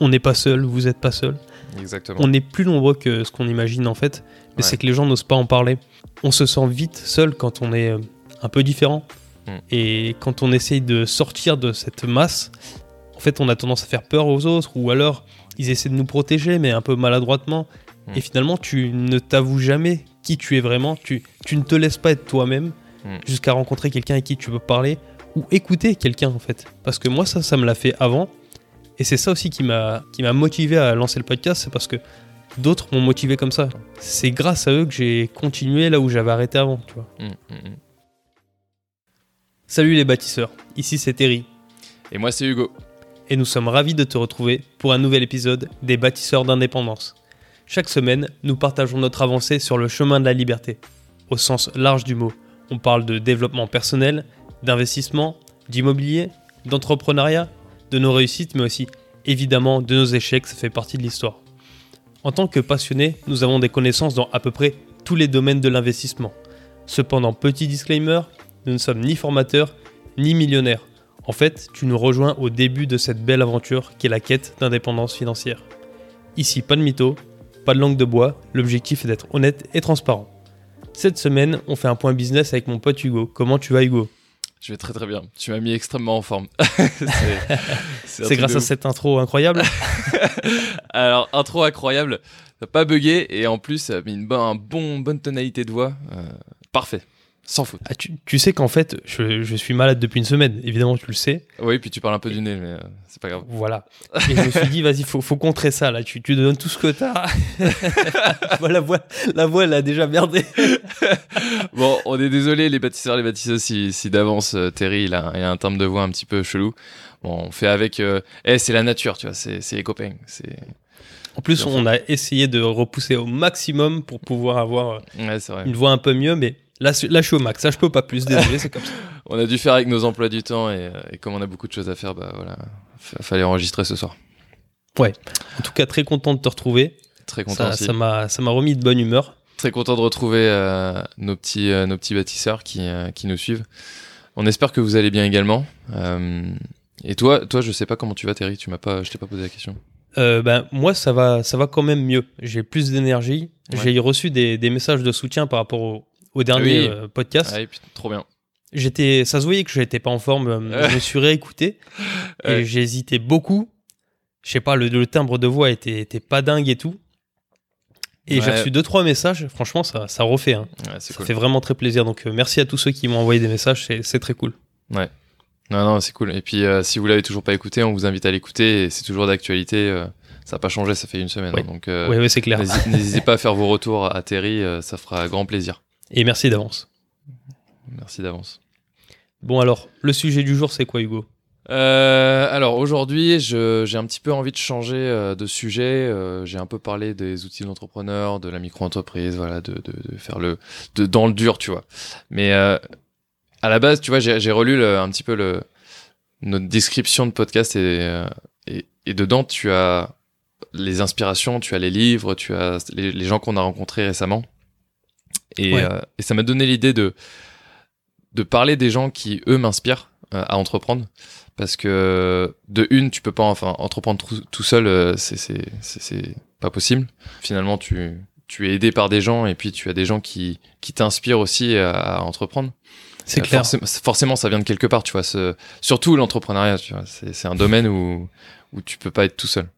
on n'est pas seul, vous n'êtes pas seul. Exactement. On est plus nombreux que ce qu'on imagine en fait, mais Ouais. c'est que les gens n'osent pas en parler. On se sent vite seul quand on est euh, un peu différent. Mm. Et quand on essaye de sortir de cette masse, en fait, on a tendance à faire peur aux autres, ou alors ils essaient de nous protéger, mais un peu maladroitement. Mm. Et finalement, tu ne t'avoues jamais qui tu es vraiment. Tu, tu ne te laisses pas être toi-même Mm. jusqu'à rencontrer quelqu'un avec qui tu peux parler ou écouter quelqu'un en fait. Parce que moi, ça, ça me l'a fait avant. Et c'est ça aussi qui m'a qui m'a motivé à lancer le podcast, c'est parce que d'autres m'ont motivé comme ça. C'est grâce à eux que j'ai continué là où j'avais arrêté avant, tu vois. Mm, mm, mm. Salut les bâtisseurs, ici c'est Terry Et moi, c'est Hugo. et nous sommes ravis de te retrouver pour un nouvel épisode des bâtisseurs d'indépendance. Chaque semaine, nous partageons notre avancée sur le chemin de la liberté, au sens large du mot. On parle de développement personnel, d'investissement, d'immobilier, d'entrepreneuriat, de nos réussites, mais aussi évidemment de nos échecs, ça fait partie de l'histoire. En tant que passionnés, nous avons des connaissances dans à peu près tous les domaines de l'investissement. Cependant, petit disclaimer, nous ne sommes ni formateurs ni millionnaires. En fait, tu nous rejoins au début de cette belle aventure qui est la quête d'indépendance financière. Ici, pas de mytho, pas de langue de bois, l'objectif est d'être honnête et transparent. Cette semaine, on fait un point business avec mon pote Hugo. Comment tu vas Hugo? Je vais très très bien. Tu m'as mis extrêmement en forme. C'est- grâce à cette intro incroyable Alors, intro incroyable. T'as pas bugué et en plus, ça a mis une bonne, un bon, bonne tonalité de voix. Euh, parfait. Sans faute. Ah, tu, tu sais qu'en fait, je, je suis malade depuis une semaine, évidemment tu le sais. Oui, puis tu parles un peu du nez, mais euh, c'est pas grave. Voilà. Et je me suis dit, vas-y, faut, faut contrer ça là. Tu, tu donnes tout ce que t'as. voilà, la voix, la voix, elle a déjà merdé. Bon, on est désolé, les bâtisseurs, les bâtisseuses, si, si d'avance, euh, Terry, il a, il a un timbre de voix un petit peu chelou. Bon, on fait avec. euh, Eh, c'est la nature, tu vois, c'est c'est les copains. C'est En plus, on a essayé de repousser au maximum pour pouvoir avoir euh, ouais, une voix un peu mieux, mais là, là je suis au max. Ça, je peux pas plus. Désolé, c'est comme ça. On a dû faire avec nos emplois du temps et, euh, et comme on a beaucoup de choses à faire, bah voilà, fa- fallait enregistrer ce soir. En tout cas, très content de te retrouver. Très content Ça m'a ça m'a remis de bonne humeur. Très content de retrouver euh, nos petits euh, nos petits bâtisseurs qui euh, qui nous suivent. On espère que vous allez bien également. Et toi, toi, je sais pas comment tu vas, Terry. Tu m'as pas, je t'ai pas posé la question. Euh, ben, moi, ça va, ça va quand même mieux. J'ai plus d'énergie. Ouais. J'ai reçu des, des messages de soutien par rapport au, au dernier Oui. euh, podcast. Ah, et puis, trop bien. J'étais, ça se voyait que j'étais pas en forme. euh, Je me suis réécouté et Ouais. j'ai hésité beaucoup. Je sais pas, le, le timbre de voix était, était pas dingue et tout. Et j'ai Ouais. reçu deux trois messages. Franchement, ça, ça refait. hein. Ouais, Ça cool. fait vraiment très plaisir. Donc, euh, merci à tous ceux qui m'ont envoyé des messages. C'est, très cool. Non, non, c'est cool. Et puis, euh, si vous l'avez toujours pas écouté, on vous invite à l'écouter. C'est toujours d'actualité. euh, ça n'a pas changé, ça fait une semaine. Oui. hein, donc, Oui, c'est clair. n'hési- n'hésitez pas à faire vos retours à Terry. ça fera grand plaisir. Et merci d'avance. Merci d'avance. Bon, alors, le sujet du jour, c'est quoi, Hugo? Euh, alors aujourd'hui, j'ai un petit peu envie de changer euh, de sujet. Euh, j'ai un peu parlé des outils de l'entrepreneur, de la micro-entreprise, voilà, de, de, de faire le de, dans le dur, tu vois. Mais euh, à la base, tu vois, j'ai relu le- un petit peu le, notre description de podcast et, et, et dedans, tu as les inspirations, tu as les livres, tu as les, les gens qu'on a rencontrés récemment. Et, Ouais. euh, et ça m'a donné l'idée de de parler des gens qui eux m'inspirent euh, à entreprendre. Parce que de une tu peux pas enfin entreprendre tout, seul euh, c'est c'est c'est c'est pas possible. Finalement tu tu es aidé par des gens et puis tu as des gens qui qui t'inspirent aussi à, à entreprendre. C'est Euh, clair. forcément, forcément ça vient de quelque part tu vois ce, surtout l'entrepreneuriat c'est un domaine où où tu peux pas être tout seul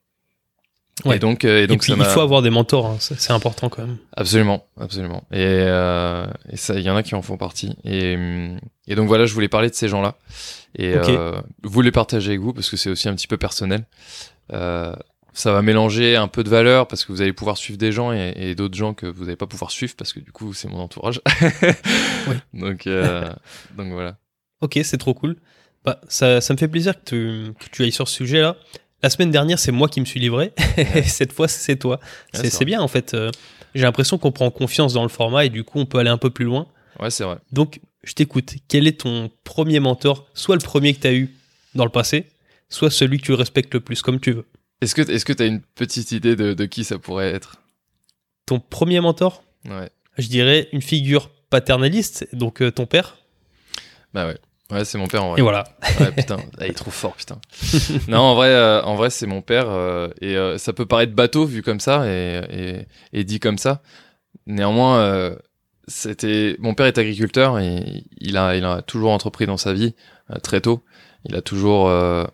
Ouais. et donc euh, et Et donc puis, ça il faut avoir des mentors. hein. C'est important quand même. Absolument, absolument. Et, euh, et ça, il y en a qui en font partie. Et, hum, et donc voilà, je voulais parler de ces gens-là et euh, vous les partager avec vous parce que c'est aussi un petit peu personnel. Euh, ça va mélanger un peu de valeur parce que vous allez pouvoir suivre des gens et, et d'autres gens que vous n'allez pas pouvoir suivre parce que du coup c'est mon entourage. Donc donc voilà. Ok, c'est trop cool. Bah, ça, ça me fait plaisir que tu, que tu ailles sur ce sujet-là. La semaine dernière, c'est moi qui me suis livré. Et cette fois, c'est toi. C'est bien, en fait. Euh, J'ai l'impression qu'on prend confiance dans le format et du coup, on peut aller un peu plus loin. Ouais, c'est vrai. Donc, je t'écoute. Quel est ton premier mentor Soit le premier que tu as eu dans le passé, soit celui que tu respectes le plus, comme tu veux? Est-ce que tu as une petite idée de, de qui ça pourrait être? Ton premier mentor? Ouais. Je dirais une figure paternaliste, donc euh, ton père. Bah ouais. Ouais, c'est mon père en vrai. Et voilà. Ouais, putain, Ah, il est trop fort, putain. non, en vrai, euh, en vrai, c'est mon père euh, et euh, ça peut paraître bateau vu comme ça et, et, et dit comme ça. Néanmoins, euh, c'était mon père est agriculteur et il a, il a toujours entrepris dans sa vie euh, très tôt. Il a toujours euh,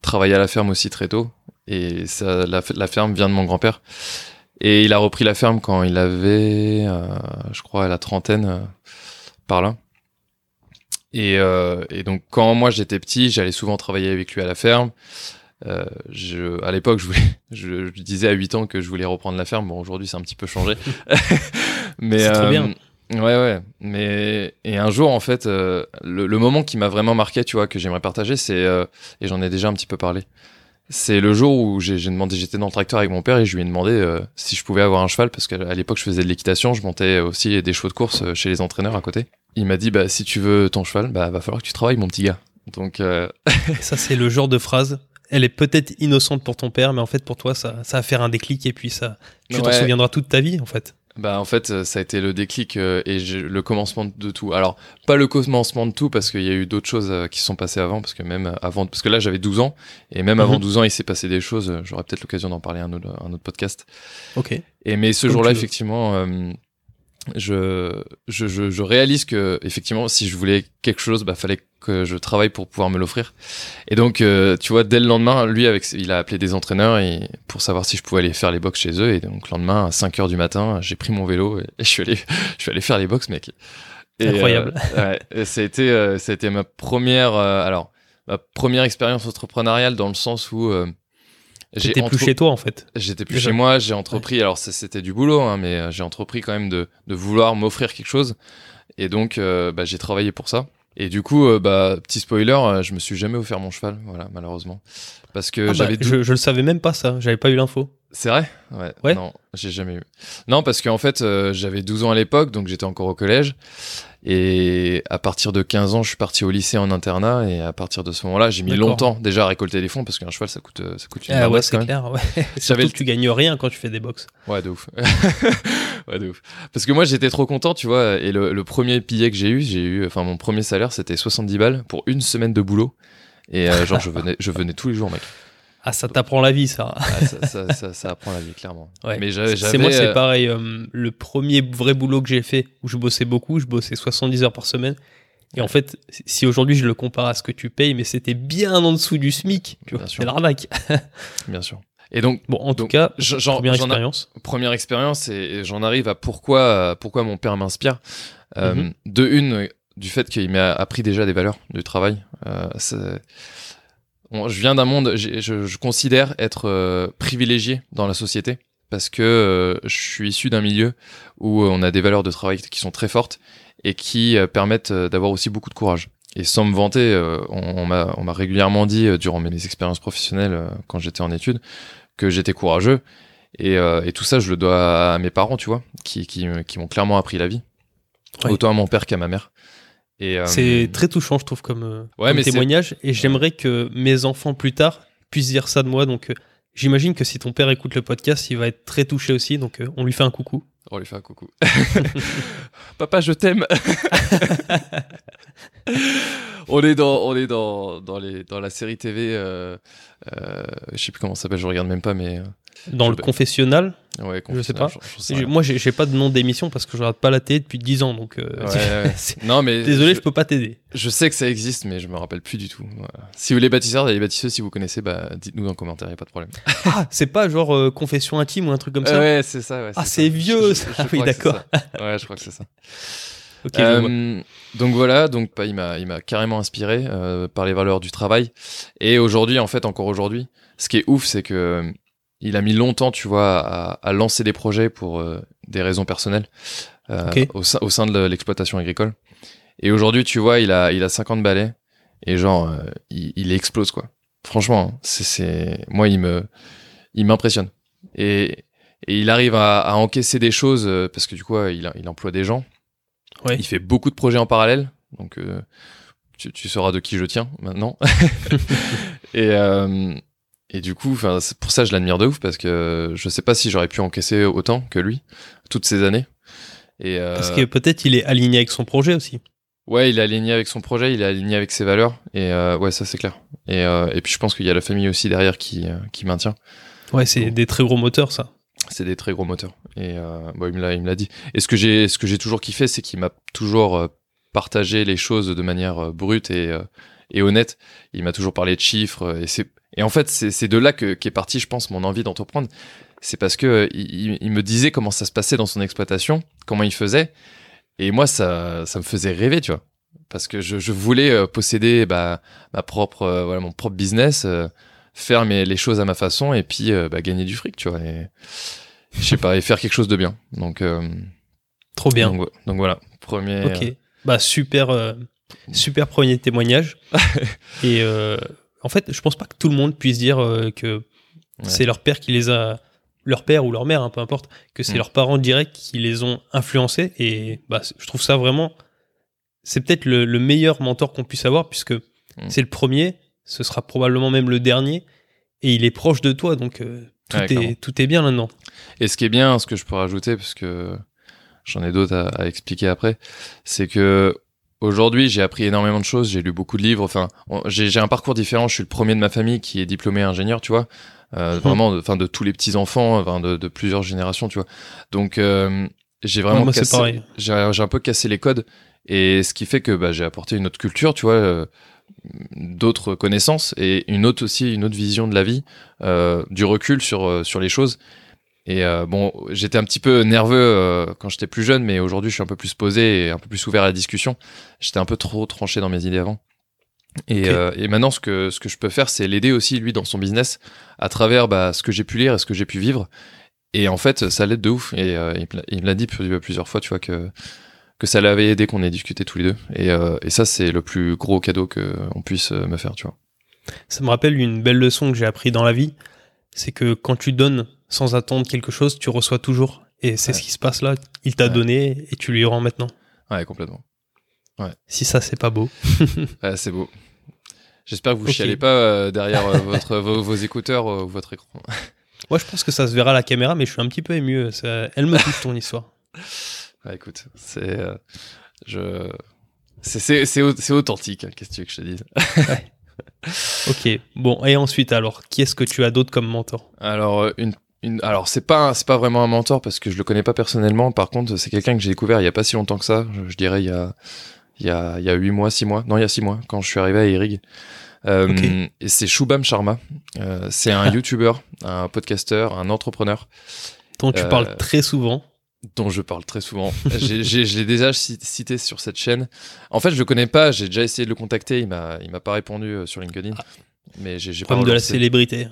travaillé à la ferme aussi très tôt et ça, la, la ferme vient de mon grand-père. Et il a repris la ferme quand il avait, euh, je crois, la trentaine euh, par là. Et, euh, et donc quand moi j'étais petit, j'allais souvent travailler avec lui à la ferme. Euh, je, à l'époque, je, je, je disais à 8 ans que je voulais reprendre la ferme. Bon, aujourd'hui, c'est un petit peu changé. mais C'est trop bien. Ouais, ouais. Mais et un jour, en fait, euh, le, le moment qui m'a vraiment marqué, tu vois, que j'aimerais partager, c'est euh, et j'en ai déjà un petit peu parlé. C'est le jour où j'ai demandé, j'étais dans le tracteur avec mon père et je lui ai demandé euh, si je pouvais avoir un cheval parce qu'à l'époque je faisais de l'équitation, je montais aussi des chevaux de course euh, chez les entraîneurs à côté. Il m'a dit bah si tu veux ton cheval, bah va falloir que tu travailles mon petit gars. Donc euh, ça, c'est le genre de phrase. Elle est peut-être innocente pour ton père, mais en fait, pour toi, ça, ça va faire un déclic et puis ça, tu t'en Ouais. souviendras toute ta vie, en fait. Bah en fait euh, ça a été le déclic euh, et le commencement de tout. Alors pas le commencement de tout parce qu'il y a eu d'autres choses euh, qui se sont passées avant parce que même avant parce que là j'avais 12 ans et même avant Mhm. 12 ans il s'est passé des choses. euh, J'aurai peut-être l'occasion d'en parler un autre un autre podcast. Ok. Et mais ce jour-là effectivement je, je je je réalise que effectivement si je voulais quelque chose bah fallait que je travaille pour pouvoir me l'offrir. Et donc euh, tu vois dès le lendemain lui avec il a appelé des entraîneurs et pour savoir si je pouvais aller faire les box chez eux et donc le lendemain à 5 heures du matin j'ai pris mon vélo et, et je suis allé je suis allé faire les box mec. Et, Incroyable. euh, ouais, ça a été euh, ça a été ma première euh, alors ma première expérience entrepreneuriale dans le sens où euh, J'étais plus chez toi, en fait. J'étais plus Déjà. chez moi, j'ai entrepris, alors c'était du boulot, hein, mais euh, j'ai entrepris quand même de, de vouloir m'offrir quelque chose. Et donc, euh, bah, j'ai travaillé pour ça. Et du coup, euh, bah, petit spoiler, euh, je me suis jamais offert mon cheval, voilà, malheureusement. Parce que Ah bah, j'avais je, je le savais même pas, ça. J'avais pas eu l'info. C'est vrai? Ouais, Ouais. Non, j'ai jamais eu. Non, parce qu'en fait, j'avais 12 ans à l'époque, donc j'étais encore au collège. Et à partir de 15 ans, je suis parti au lycée en internat. Et à partir de ce moment-là, j'ai mis longtemps déjà à récolter les fonds, parce qu'un cheval, ça coûte, euh, ça coûte une Ah ouais, c'est clair. Ouais. Surtout que tu gagnes rien quand tu fais des box. Ouais, de ouf. ouais, de ouf. Parce que moi, j'étais trop content, tu vois. Et le, le premier billet que j'ai eu, j'ai eu, enfin, mon premier salaire, c'était 70 balles pour une semaine de boulot. Et euh, genre, je venais, je venais tous les jours, mec. Ah, ça t'apprend la vie, ça. Ah, ça, ça, ça, ça apprend la vie, clairement. Ouais. Mais C'est moi, c'est euh, pareil. euh, le premier vrai boulot que j'ai fait, où je bossais beaucoup, je bossais 70 heures par semaine. Et en fait, si aujourd'hui je le compare à ce que tu payes, mais c'était bien en dessous du SMIC. Tu vois, c'est l'arnaque. Bien sûr. Et donc, Bon, en tout cas, première a- expérience. première expérience, et, et j'en arrive à pourquoi, pourquoi mon père m'inspire. Euh, Mhm. De une, du fait qu'il m'a appris déjà des valeurs du travail. Euh, je viens d'un monde, je, je considère être euh, privilégié dans la société parce que euh, je suis issu d'un milieu où on a des valeurs de travail qui sont très fortes et qui euh, permettent euh, d'avoir aussi beaucoup de courage. Et sans me vanter, euh, on, on m'a régulièrement dit euh, durant mes expériences professionnelles euh, quand j'étais en études que j'étais courageux. Et, euh, et tout ça, je le dois à mes parents, tu vois, qui, qui, me- qui m'ont clairement appris la vie. Autant à mon père qu'à ma mère. Euh, C'est très touchant, je trouve, comme, euh, Ouais, comme mais c'est- témoignage. Et j'aimerais que mes enfants, plus tard, puissent dire ça de moi. Donc, euh, j'imagine que si ton père écoute le podcast, il va être très touché aussi. Donc, on lui fait un coucou. On lui fait un coucou. Papa, je t'aime. on est dans, on est dans, dans les, dans la série TV. Je sais plus comment ça s'appelle, je regarde même pas, mais Dans Je le peux- confessionnal, ouais. Je sais pas. j'ai- rien. moi, j'ai pas de nom d'émission parce que je regarde pas la télé depuis 10 ans. Donc, euh, Ouais, ouais. c'est- Non, mais désolé, je, je peux pas t'aider. je sais que ça existe, mais je me rappelle plus du tout. Voilà. Si vous les bâtisseurs et les bâtisseuses, si vous connaissez, bah, dites-nous dans les commentaires, y a pas de problème. Ah, c'est pas genre euh, confession intime ou un truc comme ça ouais, c'est ça. Ah, c'est vieux, Je- ça. je- je Oui, d'accord. Ouais, je crois que c'est ça. Ok, je vois. Euh, donc voilà, donc bah, il m'a il m'a carrément inspiré euh, par les valeurs du travail. Et aujourd'hui, en fait, encore aujourd'hui, ce qui est ouf, c'est que euh, il a mis longtemps, tu vois, à, à lancer des projets pour euh, des raisons personnelles euh, au, sein, au sein de l'exploitation agricole. Et aujourd'hui, tu vois, il a il a 50 balais et genre euh, il, il explose quoi. Franchement, hein, c'est moi il me il m'impressionne. Et et il arrive à, à encaisser des choses parce que du coup, il, il emploie des gens. Ouais. Il fait beaucoup de projets en parallèle, donc tu, tu sauras de qui je tiens maintenant. et, et du coup, pour ça je l'admire de ouf parce que je sais pas si j'aurais pu encaisser autant que lui toutes ces années. Et euh, Parce que peut-être il est aligné avec son projet aussi. Ouais, il est aligné avec son projet, il est aligné avec ses valeurs, et euh, ouais, ça c'est clair. Et, euh, et puis je pense qu'il y a la famille aussi derrière qui, euh, qui maintient. Ouais, c'est des très gros moteurs, ça. C'est des très gros moteurs. Et euh, bon, il me l'a, il me l'a dit. Et ce que j'ai, ce que j'ai toujours kiffé, c'est qu'il m'a toujours euh, partagé les choses de manière brute et, et honnête. Il m'a toujours parlé de chiffres. Et c'est, et en fait, c'est, de là que qu'est parti, je pense, mon envie d'entreprendre. C'est parce que euh, il, il me disait comment ça se passait dans son exploitation, comment il faisait. Et moi, ça, ça me faisait rêver, tu vois. Parce que je, je voulais euh, posséder bah, ma propre, euh, voilà, mon propre business, faire mes, les choses à ma façon et puis bah, gagner du fric, tu vois. Et, je sais pas, et faire quelque chose de bien. Donc, Trop bien. donc, donc voilà, premier. Ok. Bah super, super premier témoignage. et en fait, je pense pas que tout le monde puisse dire euh, que c'est leur père qui les a, leur père ou leur mère, hein, peu importe, que c'est Mm. leurs parents directs qui les ont influencés. Et bah, je trouve ça vraiment, c'est peut-être le, le meilleur mentor qu'on puisse avoir puisque c'est le premier, ce sera probablement même le dernier, et il est proche de toi, donc euh, tout, Ouais, clairement. est, tout est bien là-dedans. Et ce qui est bien, ce que je peux rajouter, parce que j'en ai d'autres à, à expliquer après, c'est que aujourd'hui, j'ai appris énormément de choses, j'ai lu beaucoup de livres, enfin, j'ai un parcours différent, je suis le premier de ma famille qui est diplômé ingénieur, tu vois, euh, Mhm. vraiment, enfin, de tous les petits-enfants, enfin, de, de plusieurs générations, tu vois. Donc, euh, j'ai Ouais, vraiment moi, c'est cassé, j'ai un peu cassé les codes, et ce qui fait que bah, j'ai apporté une autre culture, tu vois, euh, d'autres connaissances, et une autre aussi, une autre vision de la vie, euh, du recul sur, sur les choses. Et euh, bon, j'étais un petit peu nerveux euh, quand j'étais plus jeune, mais aujourd'hui je suis un peu plus posé et un peu plus ouvert à la discussion. J'étais un peu trop tranché dans mes idées avant. Et, euh, et maintenant, ce que, ce que je peux faire, c'est l'aider aussi, lui, dans son business, à travers bah, ce que j'ai pu lire et ce que j'ai pu vivre. Et en fait, ça l'aide de ouf. Et il me l'a- dit plus- plusieurs fois, tu vois, que, que ça l'avait aidé qu'on ait discuté tous les deux. Et, et ça, c'est le plus gros cadeau qu'on puisse me faire, tu vois. Ça me rappelle une belle leçon que j'ai appris dans la vie, c'est que quand tu donnes sans attendre quelque chose, tu reçois toujours. Et c'est Ouais. ce qui se passe là. Il t'a Ouais. donné et tu lui rends maintenant. Ouais, complètement. Si ça, c'est pas beau. Ouais, c'est beau. J'espère que vous Ok. chialez pas euh, derrière euh, votre, vos, vos écouteurs euh, ou votre écran. Moi, je pense que ça se verra à la caméra, mais je suis un petit peu ému. Ça- Elle me touche ton histoire. Ouais, écoute, c'est. je. C'est, c'est, c'est, au- c'est authentique, hein, qu'est-ce que tu veux que je te dise? Ok. Bon, et ensuite, alors, qui est-ce que tu as d'autre comme mentor? Alors, une, une, alors c'est, pas, c'est pas vraiment un mentor parce que je le connais pas personnellement. Par contre, c'est quelqu'un que j'ai découvert il y a pas si longtemps que ça. Je, je dirais il y a, il y a, il y a 8 mois, 6 mois. Non, il y a 6 mois, quand je suis arrivé à Irig. Euh. Et c'est Shubham Sharma. Euh, c'est un YouTuber, un podcasteur, un entrepreneur. dont tu Euh, parles très souvent dont je parle très souvent. J'ai- j'ai- je l'ai déjà ci- cité sur cette chaîne. En fait, je le connais pas. J'ai déjà essayé de le contacter. Il m'a, il m'a pas répondu euh, sur LinkedIn. Mais j'ai, pas Comme de la célébrité.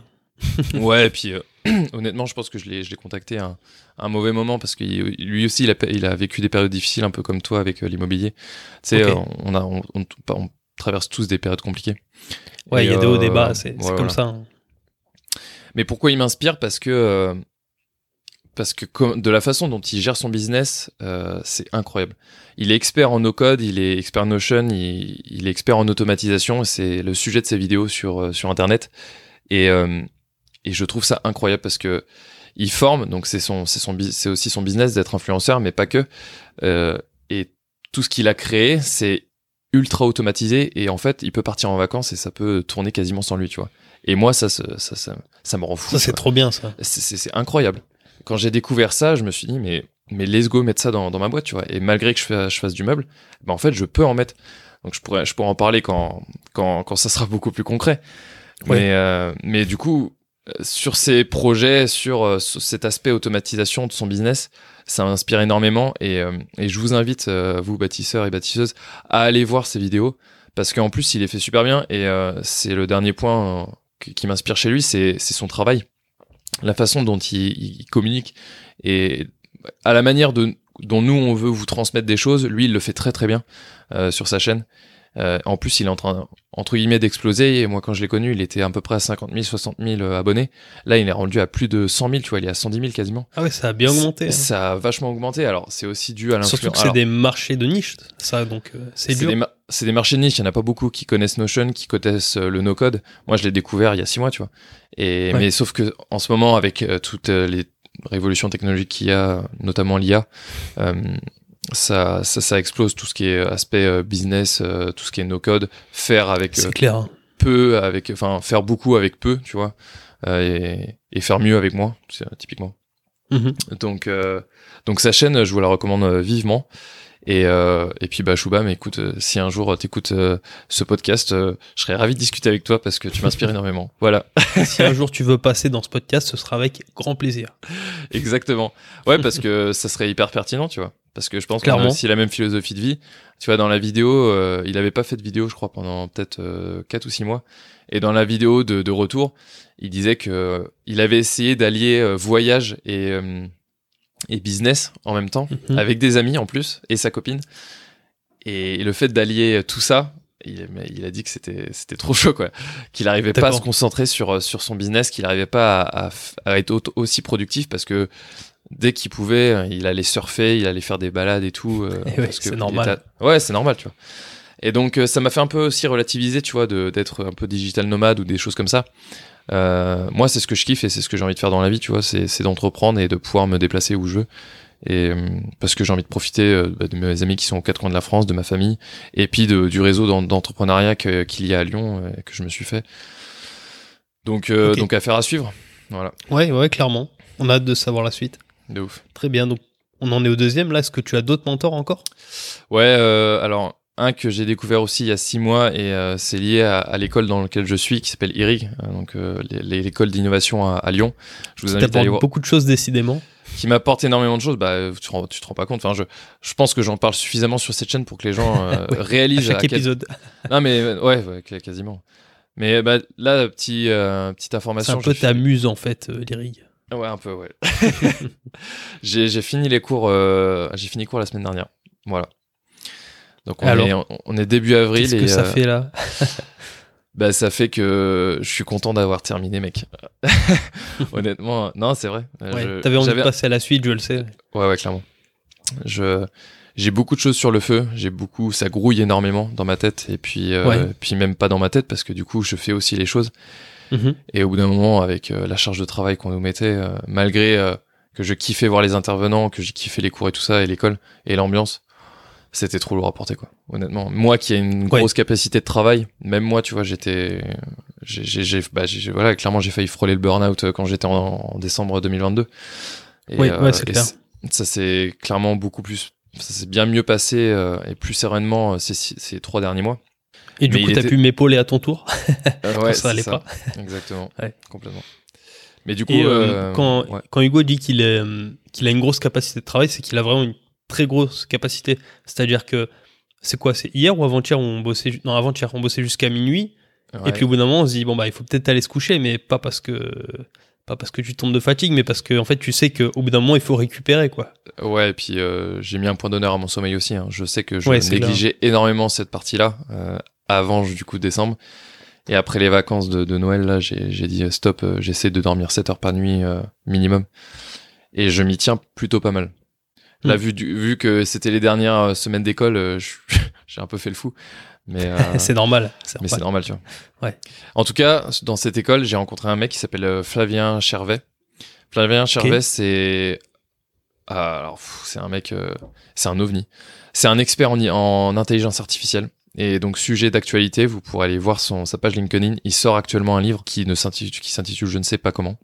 Ouais, et puis euh, honnêtement, je pense que je l'ai, je l'ai contacté à un, à un mauvais moment parce que lui aussi, il a, il a vécu des périodes difficiles, un peu comme toi avec euh, l'immobilier. Tu sais, euh, on, a, on, on- on traverse tous des périodes compliquées. Ouais, il y a des hauts, des euh, bas, c'est c'est ouais, comme voilà. ça. hein. Mais pourquoi il m'inspire? Parce que euh, parce que de la façon dont il gère son business, euh, c'est incroyable. Il est expert en no-code, il est expert Notion, il, il est expert en automatisation. C'est le sujet de ses vidéos sur euh, sur Internet. Et euh, et je trouve ça incroyable parce que il forme, donc c'est son c'est son c'est aussi son business d'être influenceur, mais pas que. Euh, et tout ce qu'il a créé, c'est ultra automatisé et en fait, il peut partir en vacances et ça peut tourner quasiment sans lui, tu vois. Et moi, ça, ça, ça, ça, ça me rend fou. Ça, c'est trop bien, ça. C'est- incroyable. Quand j'ai découvert ça, je me suis dit, mais, mais let's go mettre ça dans, dans ma boîte, tu vois. Et malgré que je, fais, je fasse du meuble, ben en fait, je peux en mettre. Donc, je pourrais, je pourrais en parler quand, quand, quand ça sera beaucoup plus concret. Ouais. Mais, euh, mais du coup, sur ces projets, sur, euh, cet aspect automatisation de son business, ça m'inspire énormément. Et, euh, je vous invite, euh, vous, bâtisseurs et bâtisseuses, à aller voir ces vidéos. Parce qu'en plus, il les fait super bien. Et euh, c'est le dernier point euh, qui, m'inspire chez lui, c'est son travail. La façon dont il, communique. Et à la manière dont nous, on veut vous transmettre des choses, lui, il le fait très très bien euh, sur sa chaîne. Euh, en plus, il est en train, entre guillemets, d'exploser. Et moi, quand je l'ai connu, il était à peu près à 50 000, 60 000 euh, abonnés. Là, il est rendu à plus de 100 000, tu vois, il est à 110 000 quasiment. Ah ouais, ça a bien augmenté. hein. Ça a vachement augmenté. Alors, c'est aussi dû à l'influence. Surtout que c'est Alors, des marchés de niche, ça, donc euh, c'est dur. des, ma- c'est des marchés de niche. Il n'y en a pas beaucoup qui connaissent Notion, qui connaissent euh, le no-code. Moi, je l'ai découvert il y a six mois, tu vois. Et, Ouais. Mais sauf que en ce moment, avec euh, toutes les révolutions technologiques qu'il y a, notamment l'IA, ça, ça, ça explose tout ce qui est aspect euh, business, euh, tout ce qui est no code, faire avec clair. hein. peu, avec, enfin, faire beaucoup avec peu, tu vois, euh, et, et faire mieux avec moins, euh, typiquement. Mhm. Donc, euh, donc sa chaîne, je vous la recommande euh, vivement. Et, euh, et puis bah Chouba, mais écoute, euh, si un jour t'écoutes euh, ce podcast, je serais ravi de discuter avec toi parce que tu m'inspires énormément. Voilà, si un jour tu veux passer dans ce podcast, ce sera avec grand plaisir. exactement. Ouais, parce que ça serait hyper pertinent, tu vois. Parce que je pense qu'on a aussi la même philosophie de vie. Tu vois, dans la vidéo, euh, il avait pas fait de vidéo, je crois, pendant peut-être euh, 4 ou 6 mois. Et dans la vidéo de, de retour, il disait que euh, il avait essayé d'allier voyage et, et business en même temps, Mhm. avec des amis en plus, et sa copine. Et le fait d'allier tout ça, il, a dit que c'était trop chaud, quoi. Qu'il arrivait pas à se concentrer sur, euh, sur son business, qu'il arrivait pas à, à f- à être au- aussi productif parce que dès qu'il pouvait, il allait surfer, il allait faire des balades et tout. euh, Eh ouais, c'est normal. à- Ouais, c'est normal, tu vois. Et donc, euh, ça m'a fait un peu aussi relativiser, tu vois, d'être un peu digital nomade ou des choses comme ça. Euh, moi, c'est ce que je kiffe et c'est ce que j'ai envie de faire dans la vie, tu vois, c'est d'entreprendre et de pouvoir me déplacer où je veux. Et euh, parce que j'ai envie de profiter euh, bah, de mes amis qui sont aux quatre coins de la France, de ma famille, et puis de, du réseau d'en- d'entrepreneuriat qu'il y a à Lyon que je me suis fait. Donc, euh, donc affaire à suivre. Voilà, Ouais, ouais, clairement. On a hâte de savoir la suite. de ouf. Très bien. Donc, on en est au deuxième. Là, est-ce que tu as d'autres mentors encore? Ouais, euh, alors un que j'ai découvert aussi il y a six mois et euh, c'est lié à, à l'école dans laquelle je suis qui s'appelle IRIG, euh, donc euh, l'école d'innovation à, à Lyon. Je vous invite à aller voir. beaucoup de choses, décidément. Qui m'apporte énormément de choses. Bah, tu te tu te rends pas compte. Enfin, je, je pense que j'en parle suffisamment sur cette chaîne pour que les gens À réalisent chaque à quel- épisode. Non mais ouais, ouais, qu- quasiment. Mais bah, là, petit, petite C'est information. un peu ta fait- muse, en fait, lyrique. Ouais, un peu, ouais. j'ai fini les cours, j'ai fini cours la semaine dernière. Voilà. Donc on, Alors est, on, on est début avril Qu'est-ce et que ça euh, fait là bah ça fait que je suis content d'avoir terminé, mec. Honnêtement, non, c'est vrai. Ouais, je- T'avais envie de passer à la suite, je le sais. Ouais, ouais, clairement. Je j'ai beaucoup de choses sur le feu. J'ai beaucoup, ça grouille énormément dans ma tête et puis euh, Ouais. puis même pas dans ma tête parce que du coup je fais aussi les choses. Mhm. Et au bout d'un moment, avec euh, la charge de travail qu'on nous mettait, euh, malgré que je kiffais voir les intervenants, que j'ai kiffé les cours et tout ça, et l'école, et l'ambiance, c'était trop lourd à porter, quoi. Honnêtement. Moi qui ai une Ouais. grosse capacité de travail, même moi, tu vois, j'étais. j'ai- bah, j'ai- Voilà, clairement, j'ai failli frôler le burn-out euh, quand j'étais en, en décembre 2022. Et, Ouais, euh, ouais, c'est et clair. Ça s'est clairement beaucoup plus. Ça s'est bien mieux passé euh, et plus sereinement euh, ces, ces trois derniers mois. Et du Mais coup, t'as était- pu m'épauler à ton tour? Euh, quand ouais, ça allait pas. Exactement. Ouais. Complètement. Mais du coup, Et euh, euh, quand, quand Hugo dit qu'il euh, qu'il a une grosse capacité de travail, c'est qu'il a vraiment une très grosse capacité. C'est-à-dire que c'est quoi C'est hier ou avant-hier où on bossait Non, avant-hier, on bossait jusqu'à minuit. Et puis au bout d'un moment, on se dit bon bah il faut peut-être aller se coucher, mais pas parce que pas parce que tu tombes de fatigue, mais parce que en fait tu sais qu'au bout d'un moment il faut récupérer quoi. Ouais, et puis euh, j'ai mis un point d'honneur à mon sommeil aussi. hein. Je sais que je Ouais, négligeais énormément cette partie-là euh, avant du coup décembre. Et après les vacances de, de Noël, là, j'ai dit euh, stop, euh, j'essaie de dormir 7 heures par nuit euh, minimum. Et je m'y tiens plutôt pas mal. Là, Hmm. vu, du, vu que c'était les dernières euh, semaines d'école, euh, j'ai un peu fait le fou. Mais, euh, c'est normal. mais c'est normal. tu vois. Ouais. En tout cas, dans cette école, j'ai rencontré un mec qui s'appelle Flavien Chervet. Flavien Chervet, c'est. Ah, alors, c'est un mec. euh, c'est un ovni. C'est un expert en, en intelligence artificielle. Et donc, sujet d'actualité, vous pourrez aller voir son, sa page LinkedIn. Il sort actuellement un livre qui ne s'intitule, qui s'intitule Je ne sais pas comment.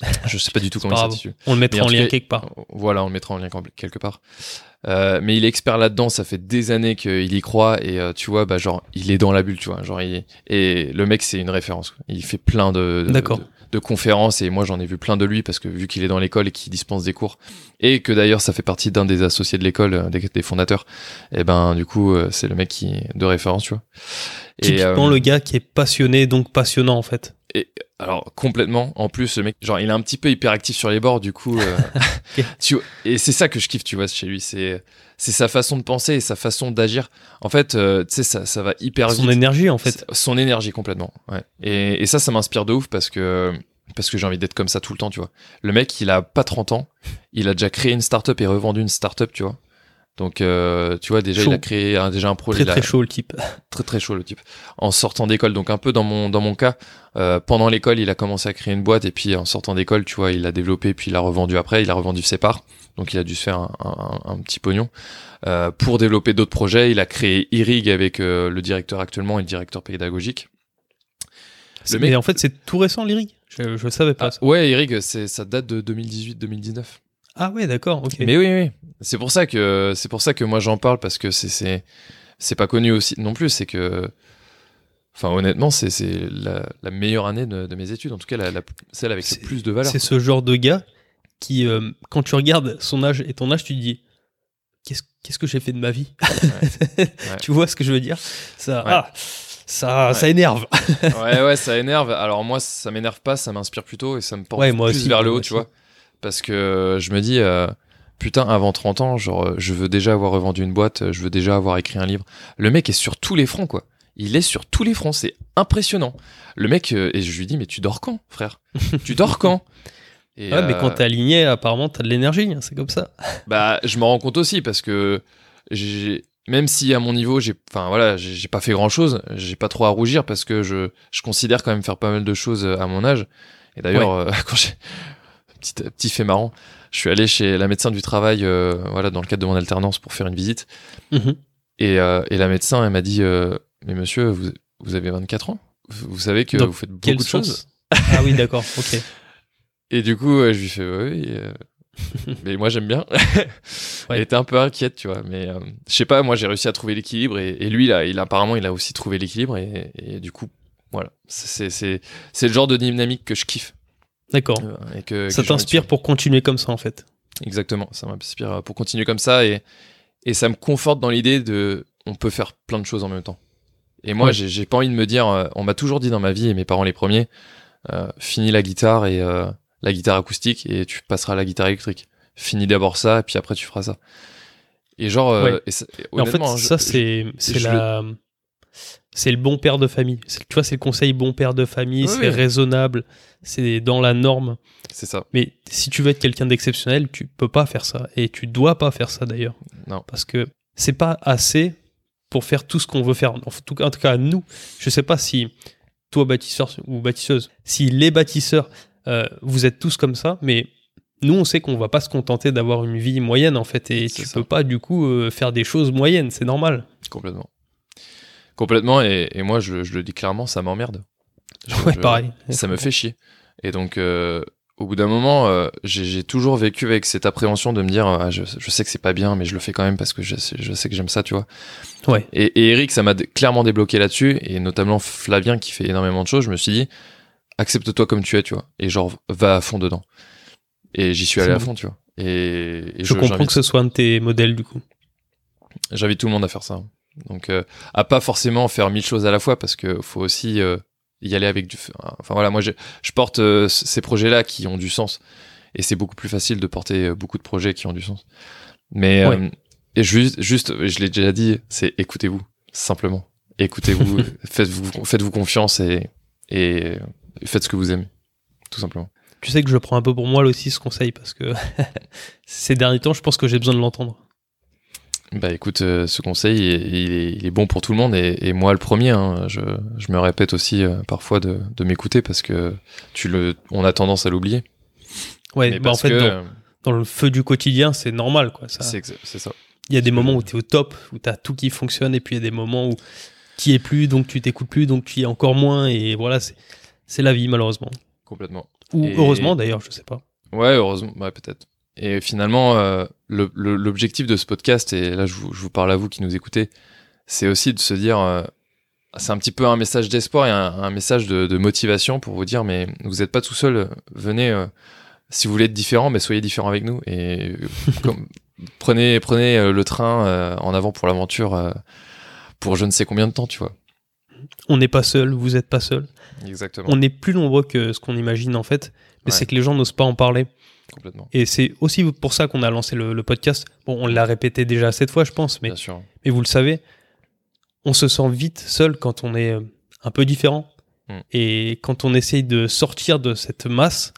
Je sais pas du tout comment il s'intitule. On le mettra en lien cas, quelque part. Voilà, on le mettra en lien quelque part. Euh, mais il est expert là-dedans, ça fait des années qu'il y croit et euh, tu vois, bah genre il est dans la bulle, tu vois, genre il est- et le mec c'est une référence. quoi. Il fait plein de, de, D'accord. de- de conférences et moi j'en ai vu plein de lui parce que vu qu'il est dans l'école et qu'il dispense des cours et que d'ailleurs ça fait partie d'un des associés de l'école, euh, des, des fondateurs, et ben du coup c'est le mec qui de référence, tu vois. Et, Typiquement euh, le gars qui est passionné donc passionnant en fait. Alors complètement. En plus, le mec, genre, il est un petit peu hyperactif sur les bords, du coup. euh, tu et c'est ça que je kiffe, tu vois, chez lui. C'est c'est sa façon de penser et sa façon d'agir. En fait, euh, tu sais, ça, ça va hyper Son vite. énergie en fait. Son énergie complètement. Ouais. Et, et ça, ça m'inspire de ouf parce que parce que j'ai envie d'être comme ça tout le temps, tu vois. Le mec, il a pas 30 ans, il a déjà créé une startup et revendu une startup, tu vois. Donc, euh, tu vois, déjà, Chaud. il a créé un- déjà un projet. Très a- très chaud le type. très très chaud le type. En sortant d'école, donc un peu dans mon dans mon cas, euh, pendant l'école, il a commencé à créer une boîte et puis en sortant d'école, tu vois, il l'a développé puis il l'a revendu après. Il a revendu ses parts, donc il a dû se faire un, un- un petit pognon Euh, pour développer d'autres projets. Il a créé Irig avec le directeur actuellement et le directeur pédagogique. Mec- Mais en fait, c'est tout récent lyrique. Je, je savais pas Ah, ça. ouais, Irig, ça date de 2018-2019. Ah ouais, d'accord. Ok. Mais oui, oui. C'est pour ça que c'est pour ça que moi j'en parle parce que c'est c'est c'est pas connu aussi non plus. C'est que, enfin honnêtement, c'est la, la meilleure année de, de mes études. En tout cas, la, la- celle avec le plus de valeur. C'est ce genre de gars qui, euh, quand tu regardes son âge et ton âge, tu te dis qu'est-ce qu'est-ce que j'ai fait de ma vie? Tu vois ce que je veux dire? Ça, Ouais. ah, ça, ça énerve. ouais, ouais, ça énerve. Alors moi, ça m'énerve pas, ça m'inspire plutôt et ça me porte moi plus aussi, vers le haut, tu vois. Parce que je me dis, euh, putain, avant 30 ans, genre, euh, je veux déjà avoir revendu une boîte, euh, je veux déjà avoir écrit un livre. Le mec est sur tous les fronts, quoi. Il est sur tous les fronts, c'est impressionnant. Le mec, euh, et je lui dis, mais tu dors quand, frère? Tu dors quand? Et, Ouais, mais euh, quand t'es aligné, apparemment, t'as de l'énergie. hein, c'est comme ça. bah, je me rends compte aussi parce que j'ai, même si à mon niveau, j'ai, enfin voilà, j'ai j'ai pas fait grand chose, j'ai pas trop à rougir parce que je, je considère quand même faire pas mal de choses à mon âge. Et d'ailleurs, euh, quand j'ai, petit, petit fait marrant, je suis allé chez la médecin du travail, euh, voilà, dans le cadre de mon alternance pour faire une visite. Mhm. Et, euh, et la médecin, elle m'a dit, euh, mais monsieur, vous, vous avez 24 ans? Vous, savez que Dans vous faites beaucoup de choses. Ah oui, d'accord. Ok. Et du coup, je lui fais oui, mais moi j'aime bien. Ouais. Elle était un peu inquiète, tu vois. Mais euh, je sais pas, moi j'ai réussi à trouver l'équilibre et, et lui là, il apparemment il a aussi trouvé l'équilibre et, et du coup, voilà, c'est le genre de dynamique que je kiffe. D'accord. euh, et que, Ça t'inspire pour continuer comme ça, en fait. Exactement, ça m'inspire euh, pour continuer comme ça et et ça me conforte dans l'idée de on peut faire plein de choses en même temps. Et moi, Ouais. j'ai pas envie de me dire, euh, on m'a toujours dit dans ma vie et mes parents les premiers, euh, finis la guitare et euh, la guitare acoustique et tu passeras à la guitare électrique. Finis d'abord ça et puis après tu feras ça. Et genre, euh, Ouais. et ça- et en fait, ça, c'est la. C'est le bon père de famille. Tu vois, c'est le conseil bon père de famille. Oui, c'est oui. raisonnable. C'est dans la norme. c'est ça. Mais si tu veux être quelqu'un d'exceptionnel, tu peux pas faire ça. Et tu dois pas faire ça d'ailleurs. Non. Parce que c'est pas assez pour faire tout ce qu'on veut faire. En tout, cas, en tout cas, nous, je sais pas si toi, bâtisseur ou bâtisseuse, si les bâtisseurs, euh, vous êtes tous comme ça, mais nous, on sait qu'on va pas se contenter d'avoir une vie moyenne en fait. Et tu ça. peux pas du coup euh, faire des choses moyennes. C'est normal. Complètement. Complètement, et, et moi je, je le dis clairement, ça m'emmerde. Je- Ouais, je- pareil. Ça me fait chier. Et donc, euh, au bout d'un moment, euh, j'ai toujours vécu avec cette appréhension de me dire, ah, je, je sais que c'est pas bien, mais je le fais quand même parce que je, sais- je sais que j'aime ça, tu vois. Ouais. Et, et Eric, ça m'a clairement débloqué là-dessus, et notamment Flavien qui fait énormément de choses. Je me suis dit, accepte-toi comme tu es, tu vois, et genre va à fond dedans. Et j'y suis allé à fond, tu vois. Et, et Je, comprends que ce soit un de tes modèles du coup. J'invite tout le monde à faire ça. Donc, euh, à pas forcément faire mille choses à la fois parce que faut aussi euh, y aller avec du. Enfin voilà, moi je, je porte euh, ces projets-là qui ont du sens et c'est beaucoup plus facile de porter beaucoup de projets qui ont du sens. Mais Ouais. et juste, juste, je l'ai déjà dit, c'est écoutez-vous simplement. Écoutez-vous, faites-vous, faites-vous confiance et et faites ce que vous aimez, tout simplement. Tu sais que je prends un peu pour moi là aussi ce conseil parce que ces derniers temps, je pense que j'ai besoin de l'entendre. Bah écoute, euh, ce conseil, il, il est, il est bon pour tout le monde et, et moi le premier. hein, je, je me répète aussi euh, parfois de, de m'écouter parce que tu le, on a tendance à l'oublier. Ouais, Mais bah en fait, que, dans, dans le feu du quotidien, c'est normal quoi. Ça. c'est ça. Il y a des moments où tu es au top, où tu as tout qui fonctionne, et puis il y a des moments où tu y es plus, donc tu t'écoutes plus, donc tu y es encore moins, et voilà, c'est c'est la vie malheureusement. Complètement. Ou Et- heureusement d'ailleurs, je sais pas. Ouais, heureusement, ouais, peut-être. Et finalement, euh, l'objectif de ce podcast, et là je vous, je vous parle à vous qui nous écoutez, c'est aussi de se dire, euh, c'est un petit peu un message d'espoir et un, un message de, de motivation pour vous dire, mais vous n'êtes pas tout seul, venez, euh, si vous voulez être différent, mais soyez différent avec nous. Et comme- prenez, prenez le train en avant pour l'aventure pour je ne sais combien de temps, tu vois. On n'est pas seul, vous êtes pas seul. Exactement. On est plus nombreux que ce qu'on imagine en fait, mais Ouais. c'est que les gens n'osent pas en parler. Complètement. Et c'est aussi pour ça qu'on a lancé le, le podcast. Bon, on l'a répété déjà cette fois, je pense, mais, Bien sûr. mais vous le savez, on se sent vite seul quand on est euh, un peu différent. Mm. Et quand on essaye de sortir de cette masse,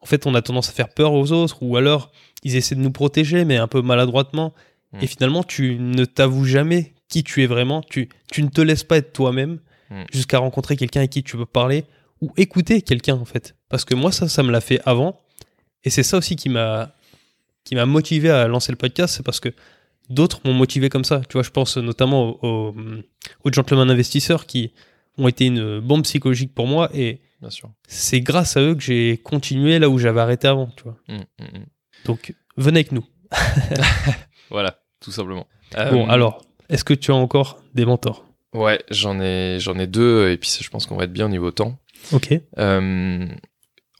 en fait, on a tendance à faire peur aux autres, ou alors ils essaient de nous protéger, mais un peu maladroitement. Mm. Et finalement, tu ne t'avoues jamais qui tu es vraiment. Tu, tu ne te laisses pas être toi-même Mm. jusqu'à rencontrer quelqu'un avec qui tu peux parler ou écouter quelqu'un, en fait. Parce que moi, ça, ça me l'a fait avant. Et c'est ça aussi qui m'a qui m'a motivé à lancer le podcast. C'est parce que d'autres m'ont motivé comme ça. Tu vois, je pense notamment aux, gentlemen investisseurs qui ont été une bombe psychologique pour moi. Et Bien sûr. c'est grâce à eux que j'ai continué là où j'avais arrêté avant. Tu vois. Mm, mm, mm. Donc, venez avec nous. Voilà, tout simplement. Bon, Euh, alors, est-ce que tu as encore des mentors? Ouais, j'en ai, j'en ai deux, et puis je pense qu'on va être bien au niveau temps. Ok. Euh,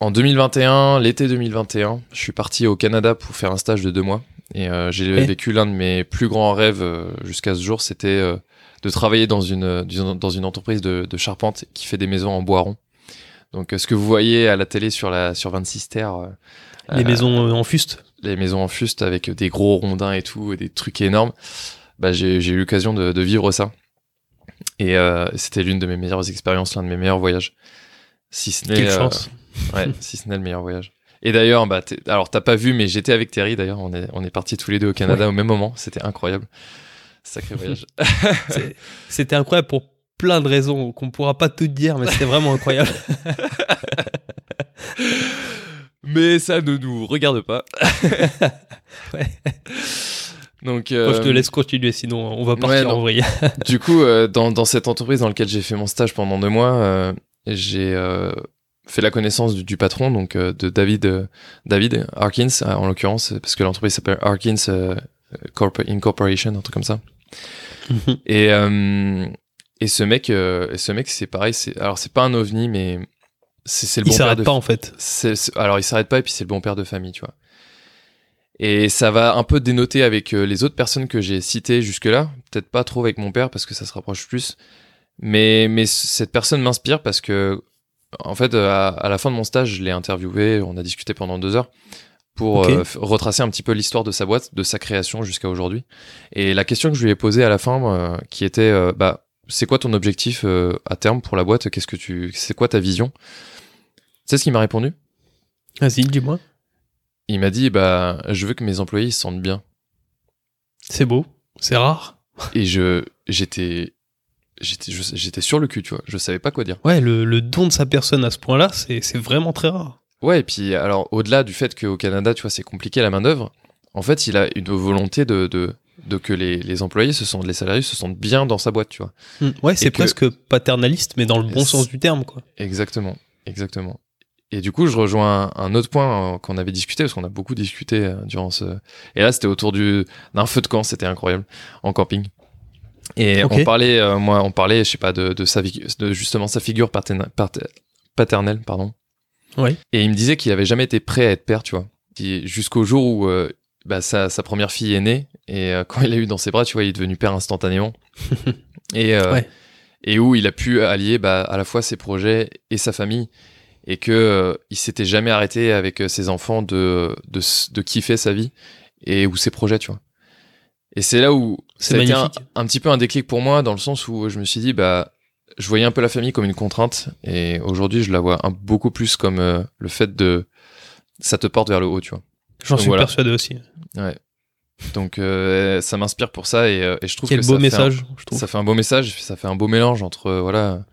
en 2021, l'été 2021, je suis parti au Canada pour faire un stage de deux mois. Et euh, j'ai vécu l'un de mes plus grands rêves euh, jusqu'à ce jour, c'était euh, de travailler dans une, dans une entreprise de, de charpente qui fait des maisons en bois rond. Donc ce que vous voyez à la télé sur, la, sur 26 terres, euh, Les maisons en fuste? les maisons en fuste avec des gros rondins et tout, et des trucs énormes, bah, j'ai j'ai eu l'occasion de, de vivre ça. Et euh, c'était l'une de mes meilleures expériences, l'un de mes meilleurs voyages. Si ce n'est Quelle euh, chance. Ouais, si ce n'est le meilleur voyage. Et d'ailleurs, bah, alors t'as pas vu, mais j'étais avec Terry d'ailleurs. On est, on est partis tous les deux au Canada au même moment. C'était incroyable. Sacré voyage. C'était incroyable pour plein de raisons qu'on pourra pas tout dire, mais c'était vraiment incroyable. mais ça ne nous regarde pas. Ouais. Donc, Moi, je te euh, laisse continuer, sinon on va partir ouais, en vrille. du coup, euh, dans, dans cette entreprise dans laquelle j'ai fait mon stage pendant deux mois, euh, j'ai fait la connaissance du, du patron, donc euh, de David, euh, David Harkins, euh, en l'occurrence, parce que l'entreprise s'appelle Harkins euh, Corp- Incorporation, un truc comme ça. Et, euh, et ce mec, euh, et ce mec, c'est pareil. C'est alors c'est pas un ovni, mais c'est le Il bon père s'arrête de pas en fait. alors il s'arrête pas et puis c'est le bon père de famille, tu vois. Et ça va un peu dénoter avec les autres personnes que j'ai citées jusque-là. Peut-être pas trop avec mon père parce que ça se rapproche plus. Mais, mais cette personne m'inspire parce que, en fait, euh, à, à la fin de mon stage, je l'ai interviewé, on a discuté pendant deux heures pour euh, retracer un petit peu l'histoire de sa boîte, de sa création jusqu'à aujourd'hui. Et la question que je lui ai posée à la fin, euh, qui était, euh, bah, c'est quoi ton objectif à terme pour la boîte? Qu'est-ce que tu, c'est quoi ta vision? C'est ce qu'il m'a répondu. Vas-y, dis-moi. Il m'a dit, bah, je veux que mes employés se sentent bien. C'est beau. C'est rare. Et je, j'étais, j'étais, sur le cul, tu vois. Je savais pas quoi dire. Ouais, le, le don de sa personne à ce point-là, c'est c'est vraiment très rare. Ouais, et puis, alors, au-delà du fait qu'au Canada, tu vois, c'est compliqué la main-d'œuvre, en fait, il a une volonté de, de, de que les, les employés se sentent, les salariés se sentent bien dans sa boîte, tu vois. Mm. Ouais, c'est que- presque paternaliste, mais dans le bon sens du terme, quoi. Exactement, exactement. Et du coup, je rejoins un, un autre point euh, qu'on avait discuté, parce qu'on a beaucoup discuté euh, durant ce. Et là, c'était autour du d'un feu de camp, c'était incroyable, en camping. Et on parlait, euh, moi, on parlait, je sais pas, de, de sa, de justement sa figure paternelle, pardon. Et il me disait qu'il avait jamais été prêt à être père, tu vois. Jusqu'au jour où euh, bah, sa, sa première fille est née, et euh, quand il l'a eu dans ses bras, tu vois, il est devenu père instantanément. et, euh, Ouais. et où il a pu allier bah, à la fois ses projets et sa famille et que il s'était jamais arrêté avec ses enfants de, de, de kiffer sa vie et ou ses projets, tu vois. Et c'est là où C'est un, petit peu un déclic pour moi dans le sens où je me suis dit bah je voyais un peu la famille comme une contrainte et aujourd'hui je la vois un, beaucoup plus comme euh, le fait de ça te porte vers le haut, tu vois. J'en suis voilà. persuadé aussi. Ouais. Donc euh, ça m'inspire pour ça et, euh, et je trouve Quel que beau ça fait un- message, je trouve. ça fait un beau message, ça fait un beau mélange entre euh, voilà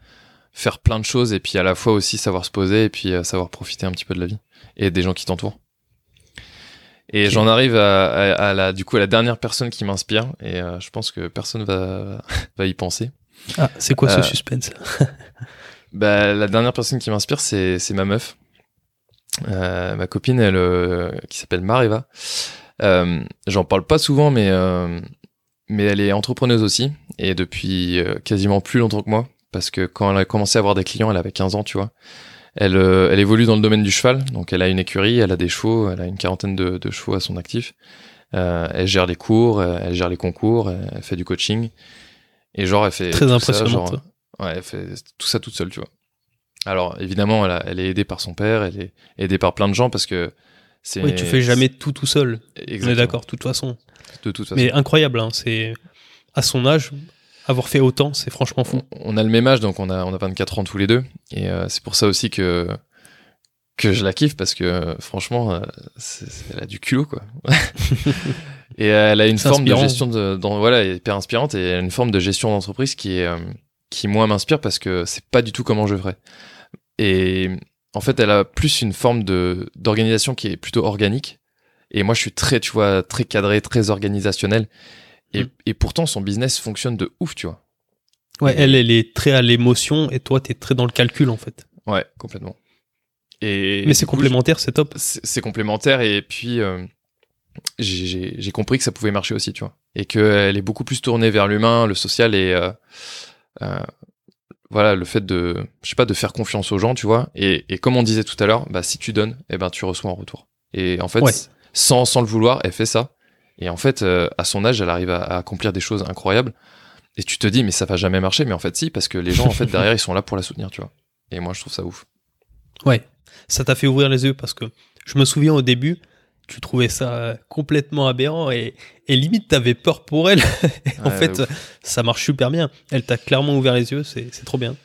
faire plein de choses et puis à la fois aussi savoir se poser et puis savoir profiter un petit peu de la vie et des gens qui t'entourent. Et j'en arrive à, à- à la du coup à la dernière personne qui m'inspire et euh, je pense que personne va va y penser. Ah, c'est quoi Euh, ce suspense? Bah, la dernière personne qui m'inspire c'est c'est ma meuf. Euh, ma copine elle euh, qui s'appelle Mareva. Euh, J'en parle pas souvent mais euh, mais elle est entrepreneuse aussi et depuis euh, quasiment plus longtemps que moi parce que quand elle a commencé à avoir des clients elle avait 15 ans tu vois elle euh, elle évolue dans le domaine du cheval. Donc elle a une écurie elle a des chevaux elle a une quarantaine de, de chevaux à son actif. Euh, elle gère les cours euh, elle gère les concours elle, fait du coaching. Et genre elle fait Très tout ça, impressionnant, genre, ouais elle fait tout ça toute seule tu vois. Alors évidemment elle, a- elle est aidée par son père elle est aidée par plein de gens parce que c'est Oui, tu fais jamais tout tout seul. On est d'accord, de toute façon. de toute façon. Mais incroyable, hein, c'est à son âge, avoir fait autant, c'est franchement fou. on, on a le même âge, donc on a, on a 24 ans tous les deux. Et euh, c'est pour ça aussi que, que je la kiffe, parce que euh, franchement, euh, elle a du culot, quoi. Et elle a une forme de gestion de, dans, voilà, hyper inspirante et elle a une forme de gestion d'entreprise qui est, euh, qui moi m'inspire parce que c'est pas du tout comment je ferais. Et en fait, elle a plus une forme de, d'organisation qui est plutôt organique. Et moi, je suis très, tu vois, très cadré, très organisationnel. Et, Mm. et pourtant, son business fonctionne de ouf, tu vois. Ouais, elle, elle est très à l'émotion et toi, t'es très dans le calcul en fait. Ouais, complètement. Et Mais c'est complémentaire, c'est top. c'est complémentaire et puis euh, j'ai- compris que ça pouvait marcher aussi, tu vois. Et qu'elle est beaucoup plus tournée vers l'humain, le social et euh, euh, voilà, le fait de, je sais pas, de faire confiance aux gens, tu vois. Et, et comme on disait tout à l'heure, bah, si tu donnes, eh ben, tu reçois en retour. Et en fait, Ouais. sans, sans le vouloir, elle fait ça. Et en fait, euh, à son âge, elle arrive à, à accomplir des choses incroyables. Et tu te dis, mais ça va jamais marcher. Mais en fait, si, parce que les gens, en fait, derrière, ils sont là pour la soutenir, tu vois. Et moi, je trouve ça ouf. Ouais, ça t'a fait ouvrir les yeux parce que je me souviens au début, tu trouvais ça complètement aberrant et, et limite t'avais peur pour elle. en Ouais, fait, ouf. ça marche super bien. Elle t'a clairement ouvert les yeux, c'est c'est trop bien.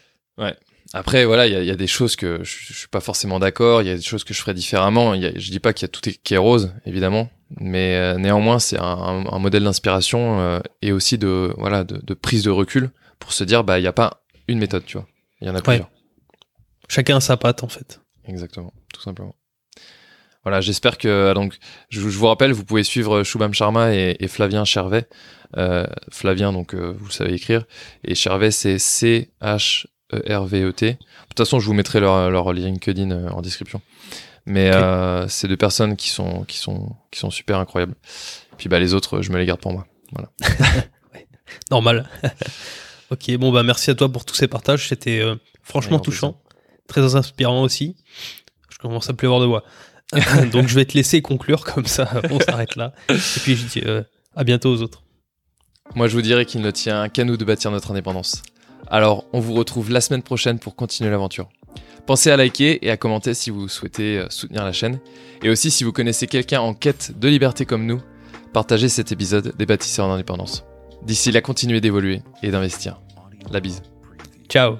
Après, voilà, il y, a- il y a des choses que je, je suis pas forcément d'accord. Il y a des choses que je ferais différemment. Y a- je dis pas qu'il y a tout qui est rose, évidemment, mais euh, néanmoins, c'est un, un- un modèle d'inspiration euh, et aussi de voilà de, de prise de recul pour se dire bah il y a pas une méthode, tu vois. Il y en a plusieurs. Chacun sa patte en fait. Exactement, tout simplement. Voilà, j'espère que donc je, je vous rappelle, vous pouvez suivre Shubham Sharma et, et Flavien Chervet. Euh, Flavien, donc euh, vous savez écrire, et Chervet c'est C H E R V E T. De toute façon, je vous mettrai leur, leur LinkedIn euh, en description. Mais Ok. euh, c'est deux personnes qui sont qui sont qui sont super incroyables. Puis bah les autres, je me les garde pour moi. Normal. ok, bon bah merci à toi pour tous ces partages. C'était euh, franchement touchant, très inspirant aussi. Je commence à plus avoir de voix. Donc je vais te laisser conclure comme ça, on s'arrête là. Et puis je dis euh, à bientôt aux autres. Moi, je vous dirais qu'il ne tient qu'à nous de bâtir notre indépendance. Alors, on vous retrouve la semaine prochaine pour continuer l'aventure. Pensez à liker et à commenter si vous souhaitez euh, soutenir la chaîne. Et aussi, si vous connaissez quelqu'un en quête de liberté comme nous, partagez cet épisode des bâtisseurs d'indépendance. D'ici là, continuez d'évoluer et d'investir. La bise. Ciao